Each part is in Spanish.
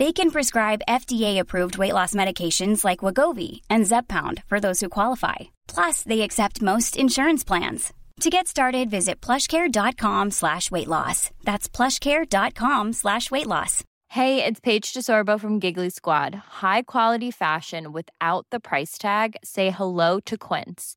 They can prescribe FDA-approved weight loss medications like Wagovi and Zepbound for those who qualify. Plus, they accept most insurance plans. To get started, visit plushcare.com slash weight loss. That's plushcare.com slash weight loss. Hey, it's Paige DeSorbo from Giggly Squad. High quality fashion without the price tag. Say hello to Quince.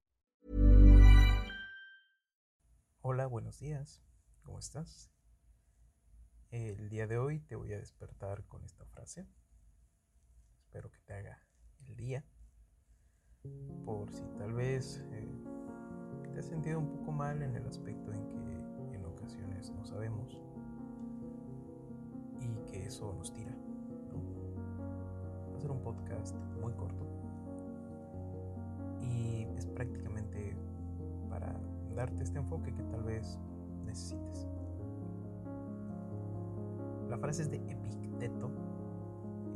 Hola, buenos días. ¿Cómo estás? El día de hoy te voy a despertar con esta frase. Espero que te haga el día. Por si tal vez eh, te has sentido un poco mal en el aspecto en que en ocasiones no sabemos y que eso nos tira. Va a ser un podcast muy corto y es prácticamente para darte este enfoque que tal vez necesites. La frase es de Epicteto.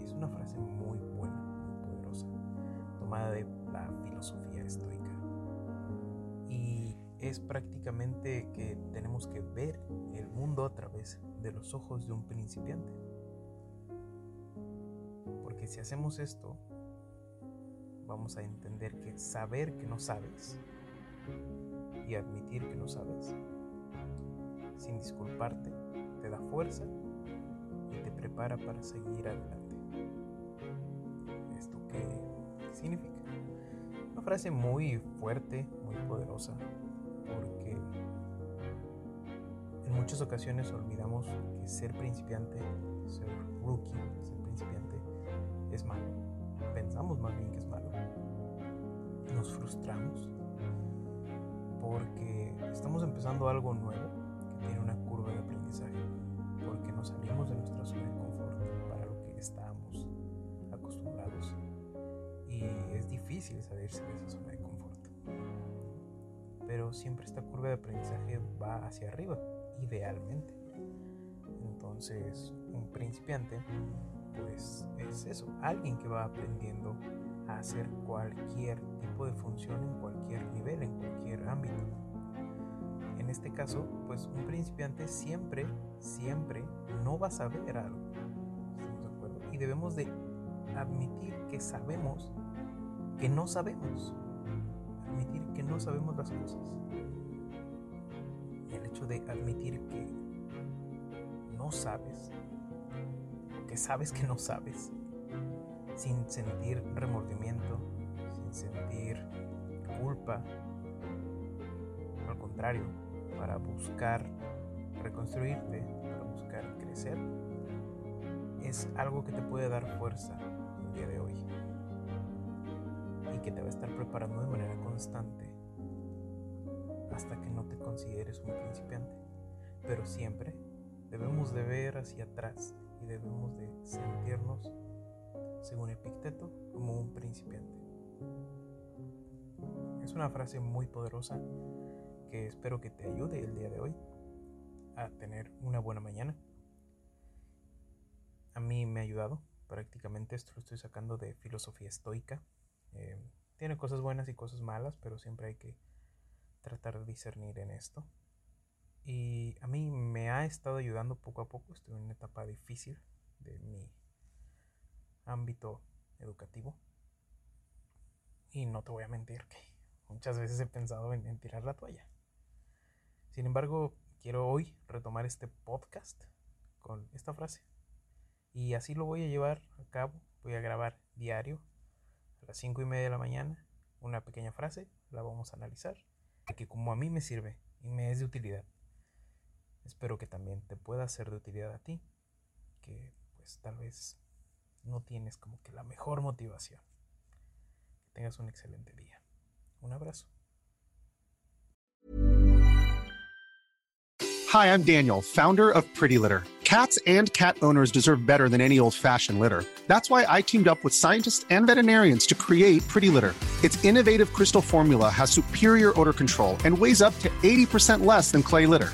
Es una frase muy buena, muy poderosa, tomada de la filosofía estoica. Y es prácticamente que tenemos que ver el mundo a través de los ojos de un principiante. Porque si hacemos esto, vamos a entender que saber que no sabes y admitir que no sabes, sin disculparte, te da fuerza y te prepara para seguir adelante. ¿Esto qué significa? Una frase muy fuerte, muy poderosa, porque en muchas ocasiones olvidamos que ser principiante, ser rookie, ser principiante es malo. Pensamos más bien que es malo. Nos frustramos porque estamos empezando algo nuevo que tiene una curva de aprendizaje, porque nos salimos de nuestra zona de confort para lo que estábamos acostumbrados y es difícil salirse de esa zona de confort. Pero siempre esta curva de aprendizaje va hacia arriba, idealmente. Entonces, un principiante, pues es eso, alguien que va aprendiendo a hacer cualquier tipo de función en cualquier nivel, en cualquier ámbito. En este caso, pues un principiante siempre, siempre no va a saber algo. ¿Estamos de acuerdo? Y debemos de admitir que sabemos que no sabemos. Admitir que no sabemos las cosas. El hecho de admitir que no sabes, que sabes que no sabes, sin sentir remordimiento, sin sentir culpa. Al contrario, para buscar reconstruirte, para buscar crecer, es algo que te puede dar fuerza el día de hoy y que te va a estar preparando de manera constante hasta que no te consideres un principiante. Pero siempre debemos de ver hacia atrás y debemos de sentirnos según Epicteto, como un principiante. Es una frase muy poderosa que espero que te ayude el día de hoy a tener una buena mañana. A mí me ha ayudado, prácticamente esto lo estoy sacando de filosofía estoica. Eh, tiene cosas buenas y cosas malas, pero siempre hay que tratar de discernir en esto. Y a mí me ha estado ayudando poco a poco. Estoy en una etapa difícil de mi ámbito educativo. Y no te voy a mentir que muchas veces he pensado en, tirar la toalla. Sin embargo, quiero hoy retomar este podcast con esta frase. Y así lo voy a llevar a cabo. Voy a grabar diario a las 5 y media de la mañana una pequeña frase. La vamos a analizar. Que como a mí me sirve y me es de utilidad. Espero que también te pueda ser de utilidad a ti. Que pues tal vez no tienes como que la mejor motivación. Que tengas un excelente día. Un abrazo. Hi, I'm Daniel, founder of Pretty Litter. Cats and cat owners deserve better than any old-fashioned litter. That's why I teamed up with scientists and veterinarians to create Pretty Litter. Its innovative crystal formula has superior odor control and weighs up to 80% less than clay litter.